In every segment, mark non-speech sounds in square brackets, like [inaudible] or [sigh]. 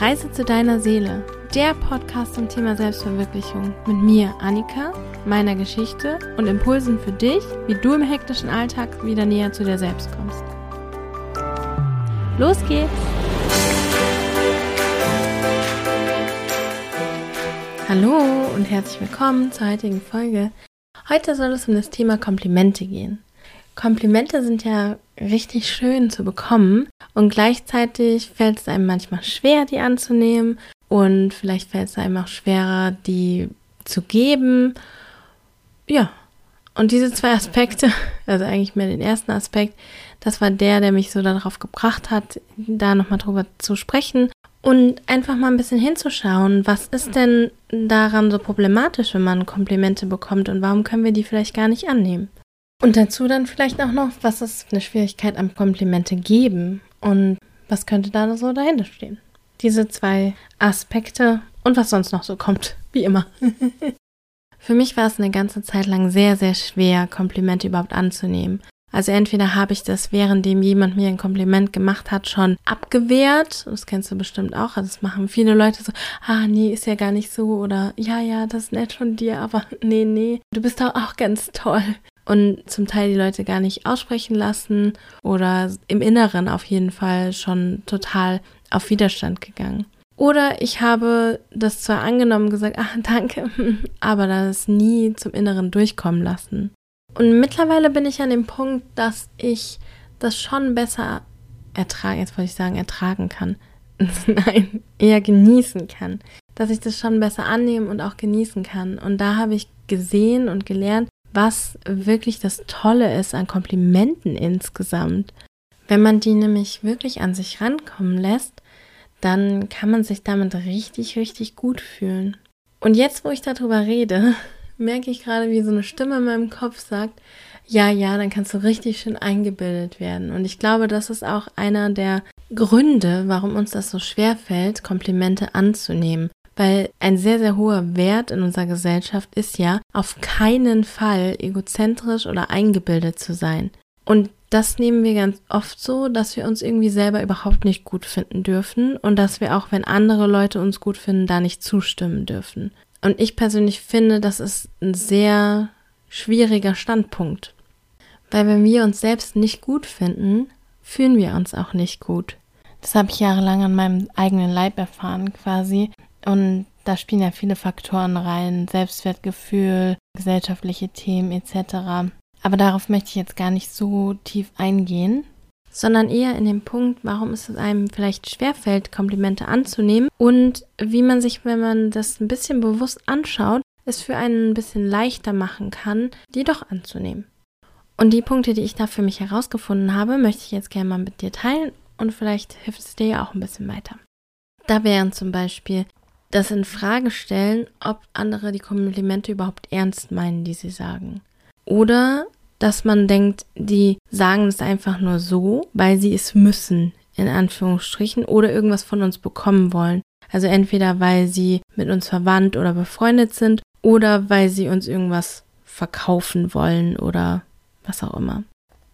Reise zu deiner Seele, der Podcast zum Thema Selbstverwirklichung mit mir, Annika, meiner Geschichte und Impulsen für dich, wie du im hektischen Alltag wieder näher zu dir selbst kommst. Los geht's! Hallo und herzlich willkommen zur heutigen Folge. Heute soll es um das Thema Komplimente gehen. Komplimente sind ja richtig schön zu bekommen und gleichzeitig fällt es einem manchmal schwer, die anzunehmen und vielleicht fällt es einem auch schwerer, die zu geben. Ja, und diese zwei Aspekte, [laughs] also eigentlich mehr den ersten Aspekt, das war der, der mich so darauf gebracht hat, da nochmal drüber zu sprechen und einfach mal ein bisschen hinzuschauen, was ist denn daran so problematisch, wenn man Komplimente bekommt und warum können wir die vielleicht gar nicht annehmen? Und dazu dann vielleicht auch noch, was ist eine Schwierigkeit am Komplimente geben und was könnte da so dahinter stehen? Diese zwei Aspekte und was sonst noch so kommt, wie immer. [laughs] Für mich war es eine ganze Zeit lang sehr, sehr schwer, Komplimente überhaupt anzunehmen. Also entweder habe ich das, währenddem jemand mir ein Kompliment gemacht hat, schon abgewehrt. Das kennst du bestimmt auch. Also das machen viele Leute so, ah, nee, ist ja gar nicht so. Oder ja, ja, das ist nett von dir, aber [laughs] nee, nee, du bist doch auch ganz toll und zum Teil die Leute gar nicht aussprechen lassen oder im Inneren auf jeden Fall schon total auf Widerstand gegangen. Oder ich habe das zwar angenommen, gesagt, ach [laughs] danke, [laughs] aber das nie zum Inneren durchkommen lassen. Und mittlerweile bin ich an dem Punkt, dass ich das schon besser ertragen, jetzt wollte ich sagen, ertragen kann. [laughs] Nein, eher genießen kann. Dass ich das schon besser annehmen und auch genießen kann. Und da habe ich gesehen und gelernt, was wirklich das Tolle ist an Komplimenten insgesamt. Wenn man die nämlich wirklich an sich rankommen lässt, dann kann man sich damit richtig, richtig gut fühlen. Und jetzt, wo ich darüber rede, [laughs] merke ich gerade, wie so eine Stimme in meinem Kopf sagt, ja, ja, dann kannst du richtig schön eingebildet werden. Und ich glaube, das ist auch einer der Gründe, warum uns das so schwer fällt, Komplimente anzunehmen. Weil ein sehr, sehr hoher Wert in unserer Gesellschaft ist ja, auf keinen Fall egozentrisch oder eingebildet zu sein. Und das nehmen wir ganz oft so, dass wir uns irgendwie selber überhaupt nicht gut finden dürfen und dass wir auch, wenn andere Leute uns gut finden, da nicht zustimmen dürfen. Und ich persönlich finde, das ist ein sehr schwieriger Standpunkt. Weil wenn wir uns selbst nicht gut finden, fühlen wir uns auch nicht gut. Das habe ich jahrelang an meinem eigenen Leib erfahren quasi. Und da spielen ja viele Faktoren rein, Selbstwertgefühl, gesellschaftliche Themen etc. Aber darauf möchte ich jetzt gar nicht so tief eingehen, sondern eher in den Punkt, warum es einem vielleicht schwerfällt, Komplimente anzunehmen und wie man sich, wenn man das ein bisschen bewusst anschaut, es für einen ein bisschen leichter machen kann, die doch anzunehmen. Und die Punkte, die ich da für mich herausgefunden habe, möchte ich jetzt gerne mal mit dir teilen und vielleicht hilft es dir ja auch ein bisschen weiter. Da wären zum Beispiel das in Frage stellen, ob andere die Komplimente überhaupt ernst meinen, die sie sagen. Oder dass man denkt, die sagen es einfach nur so, weil sie es müssen, in Anführungsstrichen, oder irgendwas von uns bekommen wollen. Also entweder weil sie mit uns verwandt oder befreundet sind oder weil sie uns irgendwas verkaufen wollen oder was auch immer.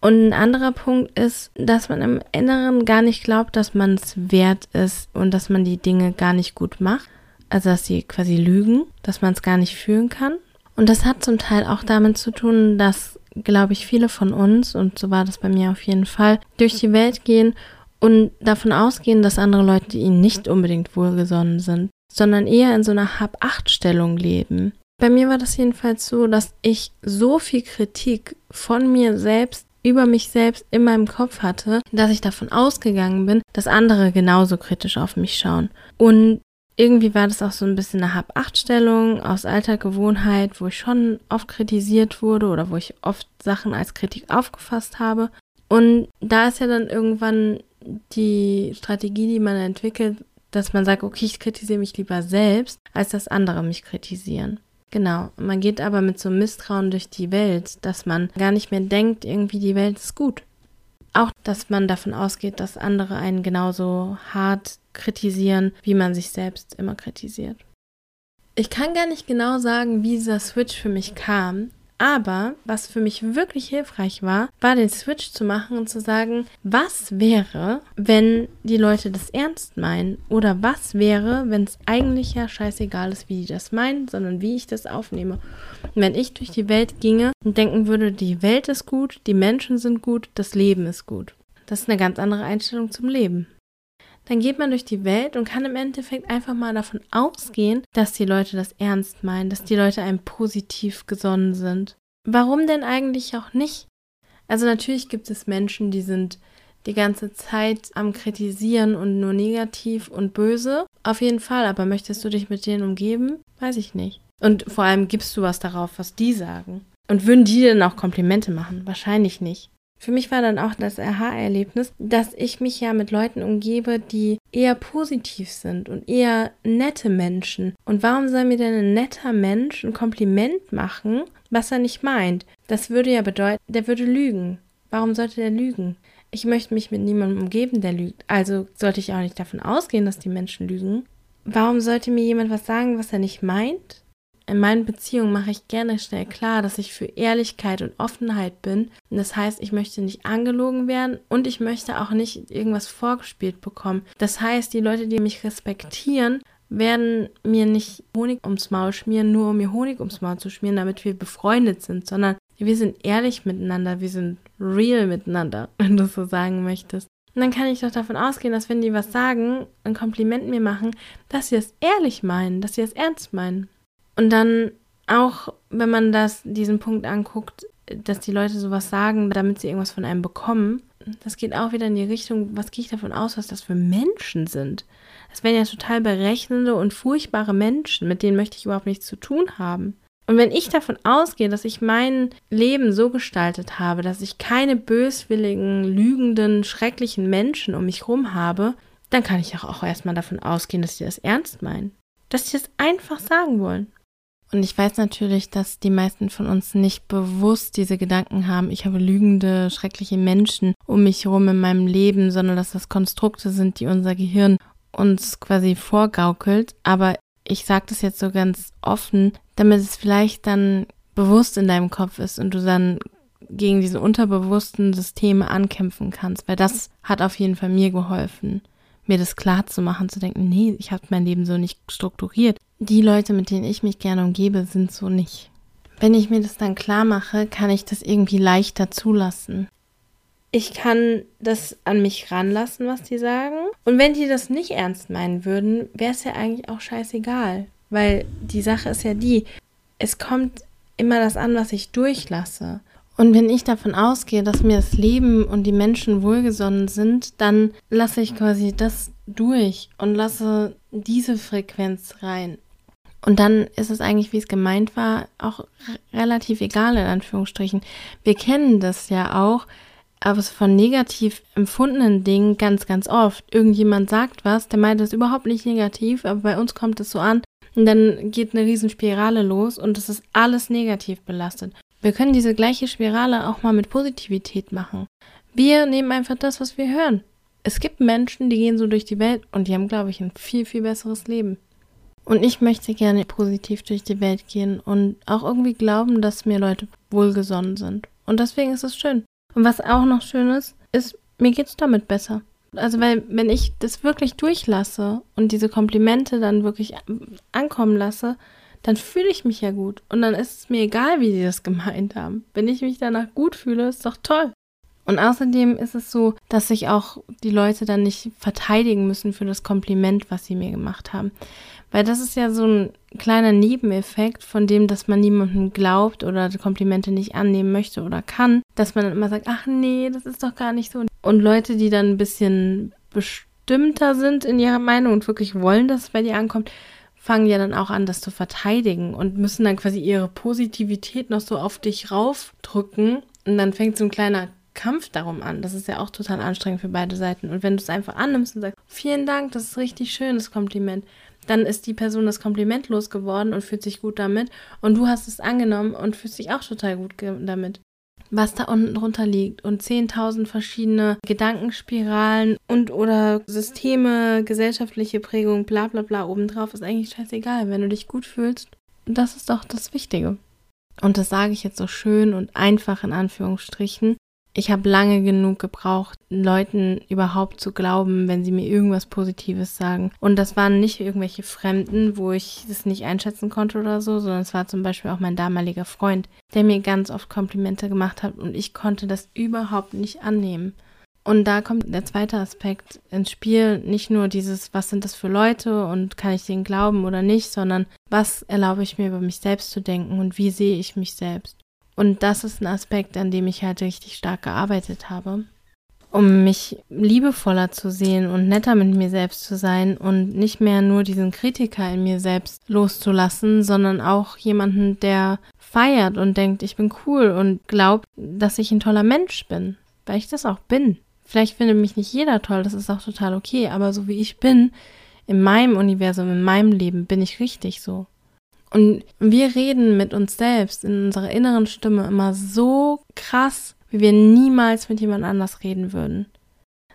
Und ein anderer Punkt ist, dass man im Inneren gar nicht glaubt, dass man es wert ist und dass man die Dinge gar nicht gut macht also dass sie quasi lügen, dass man es gar nicht fühlen kann. Und das hat zum Teil auch damit zu tun, dass, glaube ich, viele von uns, und so war das bei mir auf jeden Fall, durch die Welt gehen und davon ausgehen, dass andere Leute ihnen nicht unbedingt wohlgesonnen sind, sondern eher in so einer Hab-Acht-Stellung leben. Bei mir war das jedenfalls so, dass ich so viel Kritik von mir selbst über mich selbst in meinem Kopf hatte, dass ich davon ausgegangen bin, dass andere genauso kritisch auf mich schauen. Und irgendwie war das auch so ein bisschen eine Hab-Acht-Stellung aus alter Gewohnheit, wo ich schon oft kritisiert wurde oder wo ich oft Sachen als Kritik aufgefasst habe. Und da ist ja dann irgendwann die Strategie, die man entwickelt, dass man sagt, okay, ich kritisiere mich lieber selbst, als dass andere mich kritisieren. Genau. Man geht aber mit so einem Misstrauen durch die Welt, dass man gar nicht mehr denkt, irgendwie die Welt ist gut. Auch, dass man davon ausgeht, dass andere einen genauso hart kritisieren, wie man sich selbst immer kritisiert. Ich kann gar nicht genau sagen, wie dieser Switch für mich kam, Aber was für mich wirklich hilfreich war, war den Switch zu machen und zu sagen, was wäre, wenn die Leute das ernst meinen? Oder was wäre, wenn es eigentlich ja scheißegal ist, wie die das meinen, sondern wie ich das aufnehme? Und wenn ich durch die Welt ginge und denken würde, die Welt ist gut, die Menschen sind gut, das Leben ist gut. Das ist eine ganz andere Einstellung zum Leben dann geht man durch die Welt und kann im Endeffekt einfach mal davon ausgehen, dass die Leute das ernst meinen, dass die Leute einem positiv gesonnen sind. Warum denn eigentlich auch nicht? Also natürlich gibt es Menschen, die sind die ganze Zeit am Kritisieren und nur negativ und böse. Auf jeden Fall, aber möchtest du dich mit denen umgeben? Weiß ich nicht. Und vor allem gibst du was darauf, was die sagen. Und würden die denn auch Komplimente machen? Wahrscheinlich nicht. Für mich war dann auch das Aha-Erlebnis, dass ich mich ja mit Leuten umgebe, die eher positiv sind und eher nette Menschen. Und warum soll mir denn ein netter Mensch ein Kompliment machen, was er nicht meint? Das würde ja bedeuten, der würde lügen. Warum sollte der lügen? Ich möchte mich mit niemandem umgeben, der lügt. Also sollte ich auch nicht davon ausgehen, dass die Menschen lügen. Warum sollte mir jemand was sagen, was er nicht meint? In meinen Beziehungen mache ich gerne schnell klar, dass ich für Ehrlichkeit und Offenheit bin. Und das heißt, ich möchte nicht angelogen werden und ich möchte auch nicht irgendwas vorgespielt bekommen. Das heißt, die Leute, die mich respektieren, werden mir nicht Honig ums Maul schmieren, nur um mir Honig ums Maul zu schmieren, damit wir befreundet sind, sondern wir sind ehrlich miteinander, wir sind real miteinander, [laughs] wenn du so sagen möchtest. Und dann kann ich doch davon ausgehen, dass wenn die was sagen, ein Kompliment mir machen, dass sie es ehrlich meinen, dass sie es ernst meinen. Und dann auch, wenn man das, diesen Punkt anguckt, dass die Leute sowas sagen, damit sie irgendwas von einem bekommen, das geht auch wieder in die Richtung, was gehe ich davon aus, was das für Menschen sind? Das wären ja total berechnende und furchtbare Menschen, mit denen möchte ich überhaupt nichts zu tun haben. Und wenn ich davon ausgehe, dass ich mein Leben so gestaltet habe, dass ich keine böswilligen, lügenden, schrecklichen Menschen um mich herum habe, dann kann ich auch erstmal davon ausgehen, dass sie das ernst meinen. Dass sie das einfach sagen wollen. Und ich weiß natürlich, dass die meisten von uns nicht bewusst diese Gedanken haben, ich habe lügende, schreckliche Menschen um mich herum in meinem Leben, sondern dass das Konstrukte sind, die unser Gehirn uns quasi vorgaukelt. Aber ich sage das jetzt so ganz offen, damit es vielleicht dann bewusst in deinem Kopf ist und du dann gegen diese unterbewussten Systeme ankämpfen kannst, weil das hat auf jeden Fall mir geholfen, mir das klar zu machen, zu denken, nee, ich habe mein Leben so nicht strukturiert die Leute, mit denen ich mich gerne umgebe, sind so nicht. Wenn ich mir das dann klar mache, kann ich das irgendwie leichter zulassen. Ich kann das an mich ranlassen, was die sagen. Und wenn die das nicht ernst meinen würden, wäre es ja eigentlich auch scheißegal. Weil die Sache ist ja die, es kommt immer das an, was ich durchlasse. Und wenn ich davon ausgehe, dass mir das Leben und die Menschen wohlgesonnen sind, dann lasse ich quasi das durch und lasse diese Frequenz rein. Und dann ist es eigentlich, wie es gemeint war, auch relativ egal in Anführungsstrichen. Wir kennen das ja auch, aber von negativ empfundenen Dingen ganz, ganz oft. Irgendjemand sagt was, der meint das überhaupt nicht negativ, aber bei uns kommt es so an und dann geht eine Riesenspirale los und es ist alles negativ belastet. Wir können diese gleiche Spirale auch mal mit Positivität machen. Wir nehmen einfach das, was wir hören. Es gibt Menschen, die gehen so durch die Welt und die haben, glaube ich, ein viel, viel besseres Leben. Und ich möchte gerne positiv durch die Welt gehen und auch irgendwie glauben, dass mir Leute wohlgesonnen sind. Und deswegen ist es schön. Und was auch noch schön ist, ist, mir geht es damit besser. Also, weil, wenn ich das wirklich durchlasse und diese Komplimente dann wirklich ankommen lasse, dann fühle ich mich ja gut. Und dann ist es mir egal, wie die das gemeint haben. Wenn ich mich danach gut fühle, ist doch toll. Und außerdem ist es so, dass sich auch die Leute dann nicht verteidigen müssen für das Kompliment, was sie mir gemacht haben. Weil das ist ja so ein kleiner Nebeneffekt von dem, dass man niemandem glaubt oder Komplimente nicht annehmen möchte oder kann, dass man dann immer sagt, ach nee, das ist doch gar nicht so. Und Leute, die dann ein bisschen bestimmter sind in ihrer Meinung und wirklich wollen, dass es bei dir ankommt, fangen ja dann auch an, das zu verteidigen und müssen dann quasi ihre Positivität noch so auf dich raufdrücken. Und dann fängt so ein kleiner Kampf darum an. Das ist ja auch total anstrengend für beide Seiten. Und wenn du es einfach annimmst und sagst, vielen Dank, das ist richtig schönes Kompliment, dann ist die Person das Kompliment losgeworden und fühlt sich gut damit. Und du hast es angenommen und fühlst dich auch total gut damit. Was da unten drunter liegt und 10.000 verschiedene Gedankenspiralen und oder Systeme, gesellschaftliche Prägung, bla bla bla obendrauf, ist eigentlich scheißegal. Wenn du dich gut fühlst, das ist doch das Wichtige. Und das sage ich jetzt so schön und einfach in Anführungsstrichen. Ich habe lange genug gebraucht, Leuten überhaupt zu glauben, wenn sie mir irgendwas Positives sagen. Und das waren nicht irgendwelche Fremden, wo ich das nicht einschätzen konnte oder so, sondern es war zum Beispiel auch mein damaliger Freund, der mir ganz oft Komplimente gemacht hat und ich konnte das überhaupt nicht annehmen. Und da kommt der zweite Aspekt ins Spiel. Nicht nur dieses, was sind das für Leute und kann ich denen glauben oder nicht, sondern was erlaube ich mir über mich selbst zu denken und wie sehe ich mich selbst. Und das ist ein Aspekt, an dem ich halt richtig stark gearbeitet habe, um mich liebevoller zu sehen und netter mit mir selbst zu sein und nicht mehr nur diesen Kritiker in mir selbst loszulassen, sondern auch jemanden, der feiert und denkt, ich bin cool und glaubt, dass ich ein toller Mensch bin, weil ich das auch bin. Vielleicht findet mich nicht jeder toll, das ist auch total okay, aber so wie ich bin, in meinem Universum, in meinem Leben, bin ich richtig so. Und wir reden mit uns selbst in unserer inneren Stimme immer so krass, wie wir niemals mit jemand anders reden würden.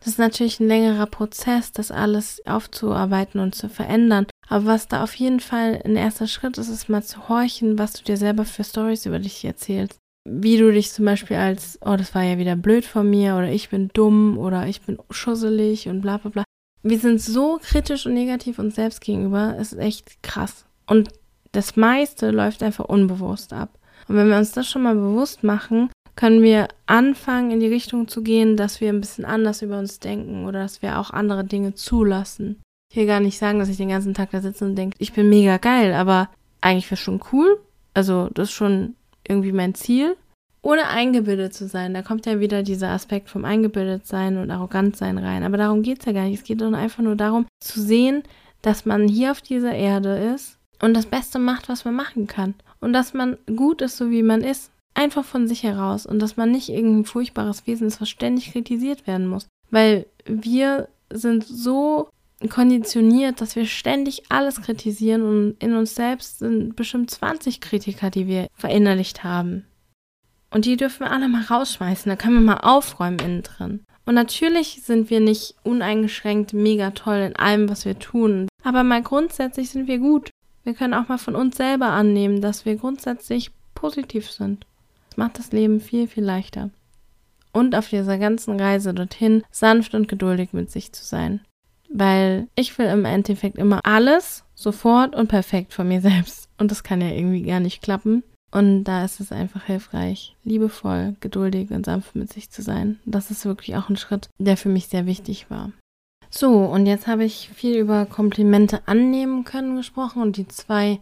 Das ist natürlich ein längerer Prozess, das alles aufzuarbeiten und zu verändern. Aber was da auf jeden Fall ein erster Schritt ist, ist mal zu horchen, was du dir selber für Stories über dich erzählst. Wie du dich zum Beispiel als, oh, das war ja wieder blöd von mir oder ich bin dumm oder ich bin schusselig und bla bla bla. Wir sind so kritisch und negativ uns selbst gegenüber, es ist echt krass. Und das meiste läuft einfach unbewusst ab. Und wenn wir uns das schon mal bewusst machen, können wir anfangen, in die Richtung zu gehen, dass wir ein bisschen anders über uns denken oder dass wir auch andere Dinge zulassen. Ich will gar nicht sagen, dass ich den ganzen Tag da sitze und denke, ich bin mega geil, aber eigentlich wäre schon cool. Also, das ist schon irgendwie mein Ziel. Ohne eingebildet zu sein, da kommt ja wieder dieser Aspekt vom eingebildet sein und arrogant sein rein. Aber darum geht es ja gar nicht. Es geht doch einfach nur darum, zu sehen, dass man hier auf dieser Erde ist und das Beste macht, was man machen kann. Und dass man gut ist, so wie man ist. Einfach von sich heraus. Und dass man nicht irgendein furchtbares Wesen ist, was ständig kritisiert werden muss. Weil wir sind so konditioniert, dass wir ständig alles kritisieren und in uns selbst sind bestimmt 20 Kritiker, die wir verinnerlicht haben. Und die dürfen wir alle mal rausschmeißen, da können wir mal aufräumen innen drin. Und natürlich sind wir nicht uneingeschränkt mega toll in allem, was wir tun, aber mal grundsätzlich sind wir gut. Wir können auch mal von uns selber annehmen, dass wir grundsätzlich positiv sind. Das macht das Leben viel, viel leichter. Und auf dieser ganzen Reise dorthin sanft und geduldig mit sich zu sein. Weil ich will im Endeffekt immer alles sofort und perfekt von mir selbst. Und das kann ja irgendwie gar nicht klappen. Und da ist es einfach hilfreich, liebevoll, geduldig und sanft mit sich zu sein. Das ist wirklich auch ein Schritt, der für mich sehr wichtig war. So, und jetzt habe ich viel über Komplimente annehmen können gesprochen und die zwei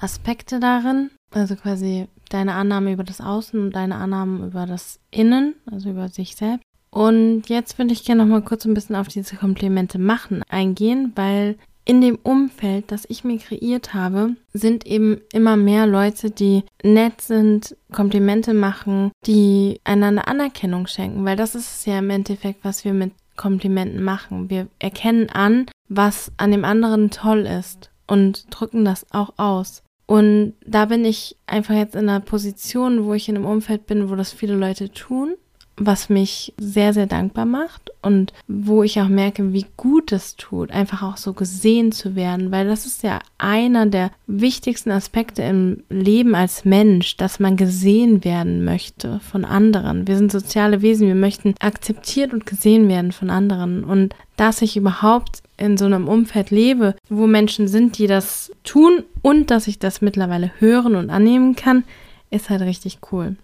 Aspekte darin, also quasi deine Annahme über das Außen und deine Annahme über das Innen, also über sich selbst. Und jetzt würde ich gerne noch mal kurz ein bisschen auf diese Komplimente machen eingehen, weil in dem Umfeld, das ich mir kreiert habe, sind eben immer mehr Leute, die nett sind, Komplimente machen, die einander Anerkennung schenken, weil das ist ja im Endeffekt, was wir mit Komplimenten machen. Wir erkennen an, was an dem anderen toll ist und drücken das auch aus. Und da bin ich einfach jetzt in einer Position, wo ich in einem Umfeld bin, wo das viele Leute tun was mich sehr, sehr dankbar macht und wo ich auch merke, wie gut es tut, einfach auch so gesehen zu werden, weil das ist ja einer der wichtigsten Aspekte im Leben als Mensch, dass man gesehen werden möchte von anderen. Wir sind soziale Wesen, wir möchten akzeptiert und gesehen werden von anderen und dass ich überhaupt in so einem Umfeld lebe, wo Menschen sind, die das tun und dass ich das mittlerweile hören und annehmen kann, ist halt richtig cool.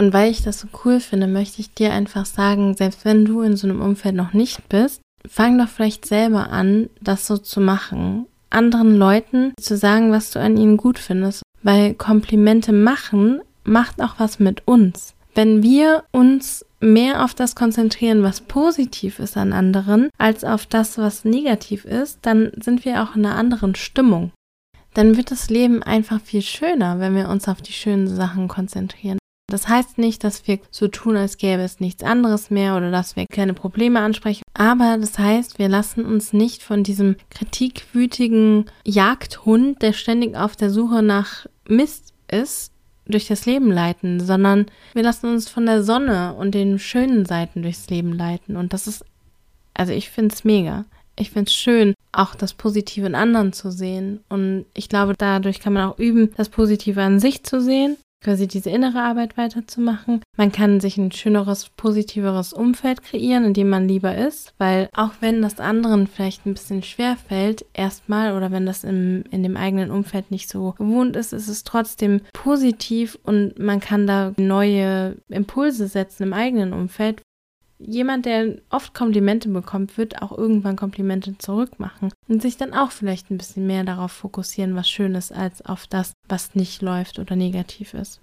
Und weil ich das so cool finde, möchte ich dir einfach sagen, selbst wenn du in so einem Umfeld noch nicht bist, fang doch vielleicht selber an, das so zu machen. Anderen Leuten zu sagen, was du an ihnen gut findest. Weil Komplimente machen macht auch was mit uns. Wenn wir uns mehr auf das konzentrieren, was positiv ist an anderen, als auf das, was negativ ist, dann sind wir auch in einer anderen Stimmung. Dann wird das Leben einfach viel schöner, wenn wir uns auf die schönen Sachen konzentrieren. Das heißt nicht, dass wir so tun, als gäbe es nichts anderes mehr oder dass wir keine Probleme ansprechen. Aber das heißt, wir lassen uns nicht von diesem kritikwütigen Jagdhund, der ständig auf der Suche nach Mist ist, durch das Leben leiten, sondern wir lassen uns von der Sonne und den schönen Seiten durchs Leben leiten. Und das ist, also ich finde es mega. Ich finde es schön, auch das Positive in anderen zu sehen. Und ich glaube, dadurch kann man auch üben, das Positive an sich zu sehen quasi diese innere Arbeit weiterzumachen. Man kann sich ein schöneres, positiveres Umfeld kreieren, in dem man lieber ist, weil auch wenn das anderen vielleicht ein bisschen schwer fällt, erstmal oder wenn das im, in dem eigenen Umfeld nicht so gewohnt ist, ist es trotzdem positiv und man kann da neue Impulse setzen im eigenen Umfeld, jemand, der oft Komplimente bekommt, wird auch irgendwann Komplimente zurückmachen und sich dann auch vielleicht ein bisschen mehr darauf fokussieren, was schön ist, als auf das, was nicht läuft oder negativ ist.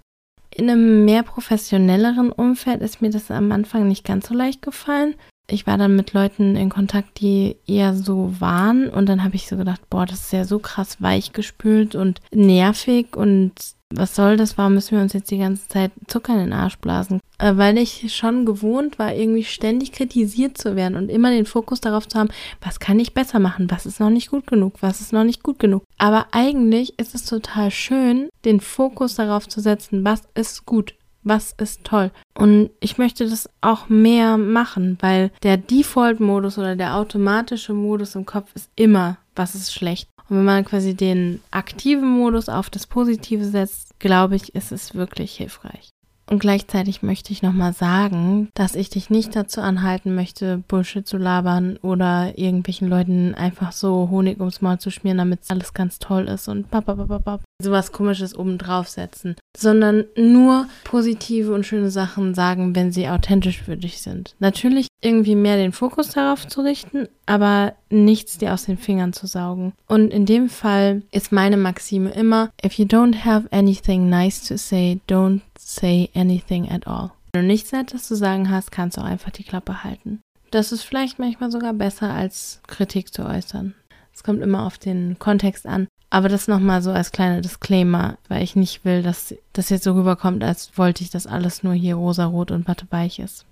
In einem mehr professionelleren Umfeld ist mir das am Anfang nicht ganz so leicht gefallen. Ich war dann mit Leuten in Kontakt, die eher so waren und dann habe ich so gedacht, boah, das ist ja so krass weichgespült und nervig und was soll das? Warum müssen wir uns jetzt die ganze Zeit Zucker in den Arsch blasen? Äh, weil ich schon gewohnt war, irgendwie ständig kritisiert zu werden und immer den Fokus darauf zu haben, was kann ich besser machen? Was ist noch nicht gut genug? Was ist noch nicht gut genug? Aber eigentlich ist es total schön, den Fokus darauf zu setzen, was ist gut? Was ist toll? Und ich möchte das auch mehr machen, weil der Default-Modus oder der automatische Modus im Kopf ist immer, was ist schlecht. Und wenn man quasi den aktiven Modus auf das Positive setzt, glaube ich, ist es wirklich hilfreich. Und gleichzeitig möchte ich nochmal sagen, dass ich dich nicht dazu anhalten möchte, Bullshit zu labern oder irgendwelchen Leuten einfach so Honig ums Maul zu schmieren, damit alles ganz toll ist und papapapapap, sowas komisches oben draufsetzen, sondern nur positive und schöne Sachen sagen, wenn sie authentisch für dich sind. Natürlich irgendwie mehr den Fokus darauf zu richten, aber nichts dir aus den Fingern zu saugen. Und in dem Fall ist meine Maxime immer, if you don't have anything nice to say, don't say anything at all. Wenn du nichts Nettes zu sagen hast, kannst du auch einfach die Klappe halten. Das ist vielleicht manchmal sogar besser, als Kritik zu äußern. Es kommt immer auf den Kontext an. Aber das nochmal so als kleiner Disclaimer, weil ich nicht will, dass das jetzt so rüberkommt, als wollte ich, dass alles nur hier rosarot und watteweich ist.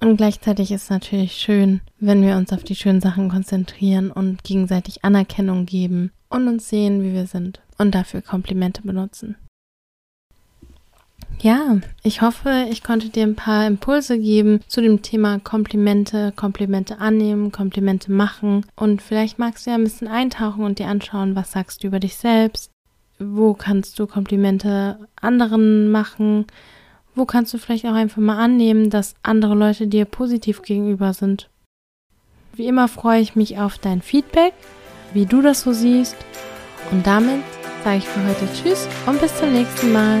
Und gleichzeitig ist es natürlich schön, wenn wir uns auf die schönen Sachen konzentrieren und gegenseitig Anerkennung geben und uns sehen, wie wir sind und dafür Komplimente benutzen. Ja, ich hoffe, ich konnte dir ein paar Impulse geben zu dem Thema Komplimente, Komplimente annehmen, Komplimente machen und vielleicht magst du ja ein bisschen eintauchen und dir anschauen, was sagst du über dich selbst, wo kannst du Komplimente anderen machen, wo kannst du vielleicht auch einfach mal annehmen, dass andere Leute dir positiv gegenüber sind. Wie immer freue ich mich auf dein Feedback, wie du das so siehst und damit sage ich für heute Tschüss und bis zum nächsten Mal.